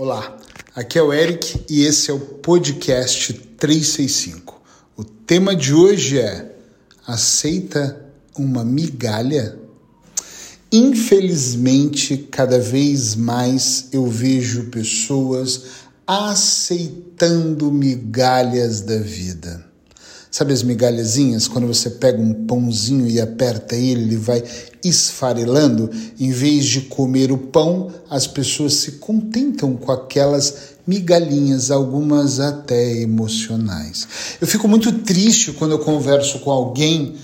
Olá, aqui é o Eric e esse é o podcast 365. O tema de hoje é: aceita uma migalha? Infelizmente, cada vez mais eu vejo pessoas aceitando migalhas da vida. Sabe as migalhazinhas? Quando você pega um pãozinho e aperta ele, ele vai esfarelando. Em vez de comer o pão, as pessoas se contentam com aquelas migalhinhas, algumas até emocionais. Eu fico muito triste quando eu converso com alguém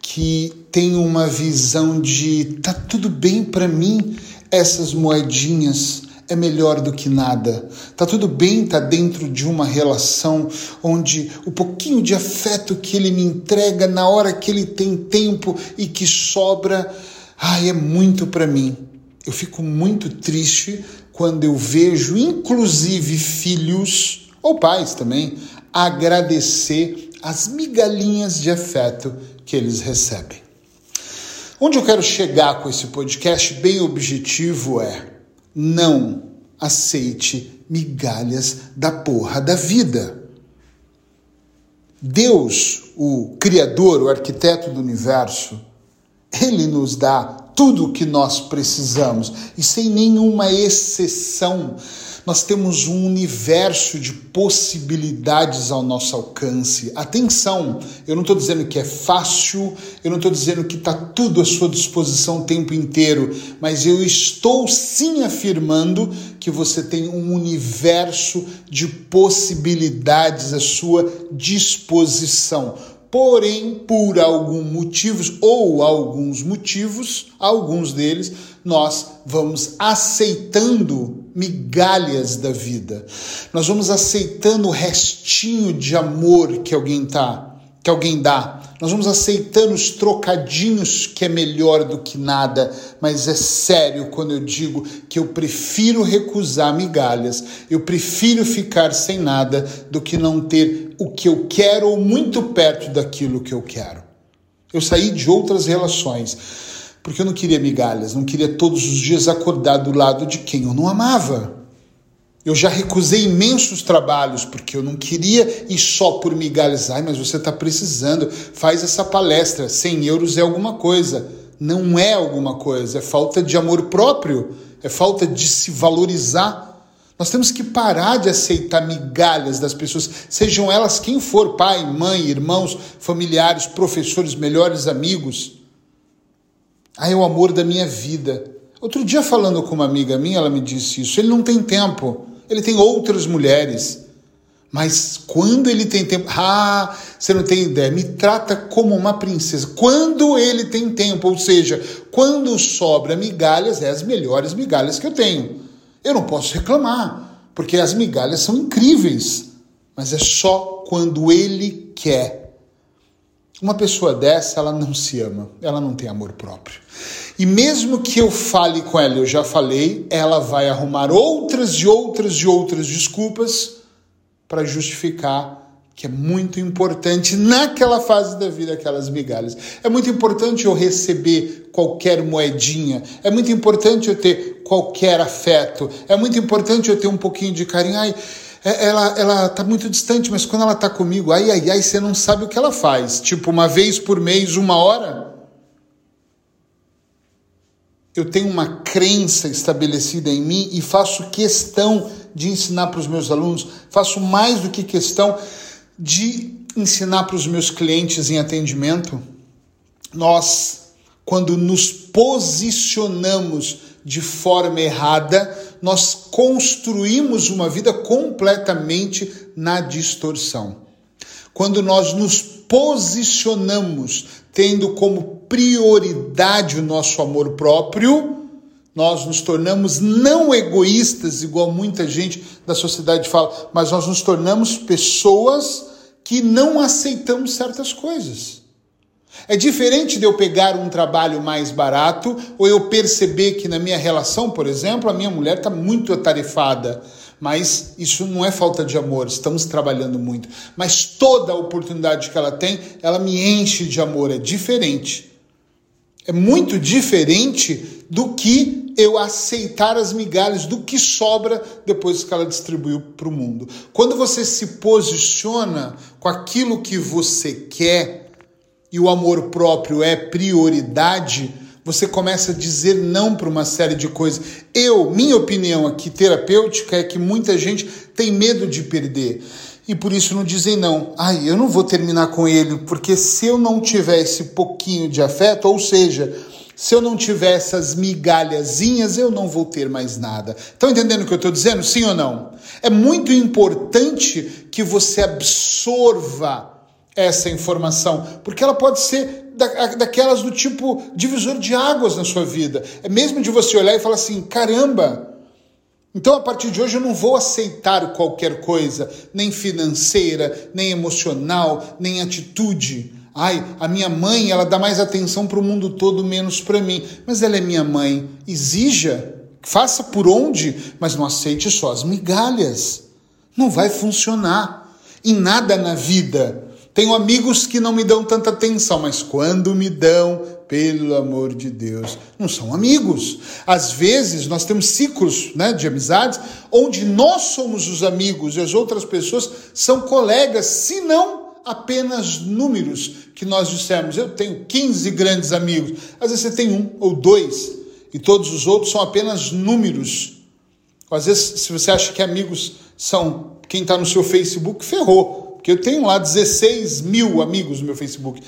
que tem uma visão de tá tudo bem para mim essas moedinhas é melhor do que nada. Tá tudo bem, tá dentro de uma relação onde o pouquinho de afeto que ele me entrega na hora que ele tem tempo e que sobra, ai, é muito para mim. Eu fico muito triste quando eu vejo, inclusive filhos ou pais também, agradecer as migalhinhas de afeto que eles recebem. Onde eu quero chegar com esse podcast bem objetivo é não aceite migalhas da porra da vida. Deus, o Criador, o arquiteto do universo, ele nos dá tudo o que nós precisamos e sem nenhuma exceção nós temos um universo de possibilidades ao nosso alcance. Atenção, eu não estou dizendo que é fácil, eu não estou dizendo que está tudo à sua disposição o tempo inteiro, mas eu estou sim afirmando que você tem um universo de possibilidades à sua disposição porém, por algum motivos ou alguns motivos, alguns deles, nós vamos aceitando migalhas da vida. Nós vamos aceitando o restinho de amor que alguém tá, que alguém dá. Nós vamos aceitando os trocadinhos que é melhor do que nada, mas é sério quando eu digo que eu prefiro recusar migalhas, eu prefiro ficar sem nada do que não ter o que eu quero ou muito perto daquilo que eu quero. Eu saí de outras relações porque eu não queria migalhas, não queria todos os dias acordar do lado de quem eu não amava. Eu já recusei imensos trabalhos porque eu não queria ir só por migalhas. Ai, mas você está precisando, faz essa palestra. 100 euros é alguma coisa. Não é alguma coisa, é falta de amor próprio, é falta de se valorizar. Nós temos que parar de aceitar migalhas das pessoas, sejam elas quem for pai, mãe, irmãos, familiares, professores, melhores amigos. Ah, é o amor da minha vida. Outro dia, falando com uma amiga minha, ela me disse isso. Ele não tem tempo, ele tem outras mulheres. Mas quando ele tem tempo, ah, você não tem ideia, me trata como uma princesa. Quando ele tem tempo, ou seja, quando sobra migalhas, é as melhores migalhas que eu tenho. Eu não posso reclamar, porque as migalhas são incríveis, mas é só quando ele quer. Uma pessoa dessa, ela não se ama, ela não tem amor próprio. E mesmo que eu fale com ela, eu já falei, ela vai arrumar outras e outras e outras desculpas para justificar que é muito importante naquela fase da vida aquelas migalhas. É muito importante eu receber qualquer moedinha, é muito importante eu ter qualquer afeto, é muito importante eu ter um pouquinho de carinho. Ai, é, ela, ela tá muito distante, mas quando ela tá comigo, ai, ai, ai, você não sabe o que ela faz. Tipo, uma vez por mês, uma hora. Eu tenho uma crença estabelecida em mim e faço questão de ensinar para os meus alunos, faço mais do que questão de ensinar para os meus clientes em atendimento. Nós, quando nos posicionamos de forma errada, nós construímos uma vida completamente na distorção. Quando nós nos posicionamos tendo como prioridade o nosso amor próprio, nós nos tornamos não egoístas, igual muita gente da sociedade fala, mas nós nos tornamos pessoas que não aceitamos certas coisas. É diferente de eu pegar um trabalho mais barato ou eu perceber que na minha relação, por exemplo, a minha mulher está muito atarefada. Mas isso não é falta de amor, estamos trabalhando muito. Mas toda oportunidade que ela tem, ela me enche de amor, é diferente. É muito diferente do que eu aceitar as migalhas do que sobra depois que ela distribuiu para o mundo. Quando você se posiciona com aquilo que você quer e o amor próprio é prioridade, você começa a dizer não para uma série de coisas. Eu, minha opinião aqui terapêutica é que muita gente tem medo de perder e por isso não dizem não. Ai, eu não vou terminar com ele, porque se eu não tiver esse pouquinho de afeto, ou seja, se eu não tiver essas migalhazinhas, eu não vou ter mais nada. Estão entendendo o que eu estou dizendo? Sim ou não? É muito importante que você absorva essa informação, porque ela pode ser da, daquelas do tipo divisor de águas na sua vida. É mesmo de você olhar e falar assim: caramba, então, a partir de hoje, eu não vou aceitar qualquer coisa, nem financeira, nem emocional, nem atitude. Ai, a minha mãe, ela dá mais atenção para o mundo todo, menos para mim. Mas ela é minha mãe. Exija, faça por onde, mas não aceite só as migalhas. Não vai funcionar. Em nada na vida. Tenho amigos que não me dão tanta atenção, mas quando me dão, pelo amor de Deus, não são amigos. Às vezes nós temos ciclos né, de amizades onde nós somos os amigos e as outras pessoas são colegas, se não apenas números que nós dissemos. Eu tenho 15 grandes amigos. Às vezes você tem um ou dois e todos os outros são apenas números. Às vezes, se você acha que amigos são quem está no seu Facebook, ferrou. Porque eu tenho lá 16 mil amigos no meu Facebook.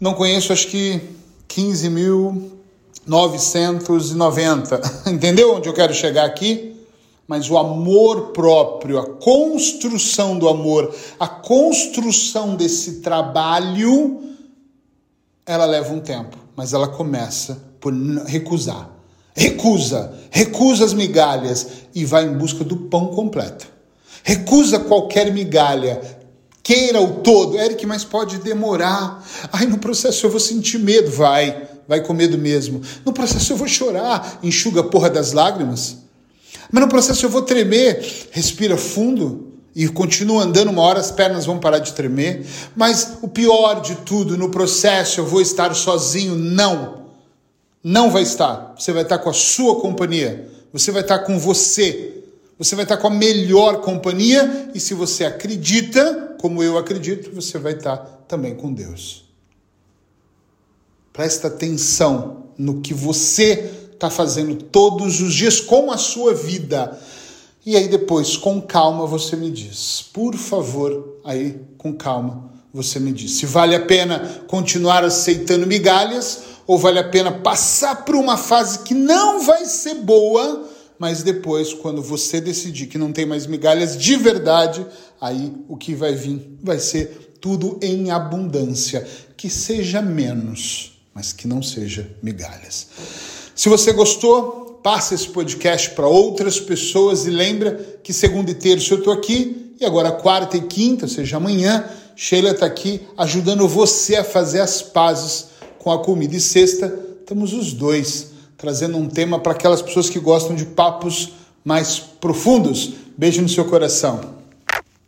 Não conheço, acho que 15.990. Entendeu onde eu quero chegar aqui? Mas o amor próprio, a construção do amor, a construção desse trabalho, ela leva um tempo, mas ela começa por recusar. Recusa, recusa as migalhas e vai em busca do pão completo. Recusa qualquer migalha, Queira o todo. Eric, mas pode demorar. Ai, no processo eu vou sentir medo. Vai, vai com medo mesmo. No processo eu vou chorar. Enxuga a porra das lágrimas. Mas no processo eu vou tremer. Respira fundo e continua andando. Uma hora as pernas vão parar de tremer. Mas o pior de tudo, no processo eu vou estar sozinho. Não. Não vai estar. Você vai estar com a sua companhia. Você vai estar com você. Você vai estar com a melhor companhia e se você acredita, como eu acredito, você vai estar também com Deus. Presta atenção no que você está fazendo todos os dias com a sua vida. E aí depois, com calma, você me diz. Por favor, aí com calma, você me diz. Se vale a pena continuar aceitando migalhas ou vale a pena passar por uma fase que não vai ser boa mas depois, quando você decidir que não tem mais migalhas de verdade, aí o que vai vir vai ser tudo em abundância. Que seja menos, mas que não seja migalhas. Se você gostou, passe esse podcast para outras pessoas e lembra que segunda e terça eu estou aqui e agora quarta e quinta, ou seja, amanhã, Sheila está aqui ajudando você a fazer as pazes com a comida e sexta. Estamos os dois trazendo um tema para aquelas pessoas que gostam de papos mais profundos. Beijo no seu coração.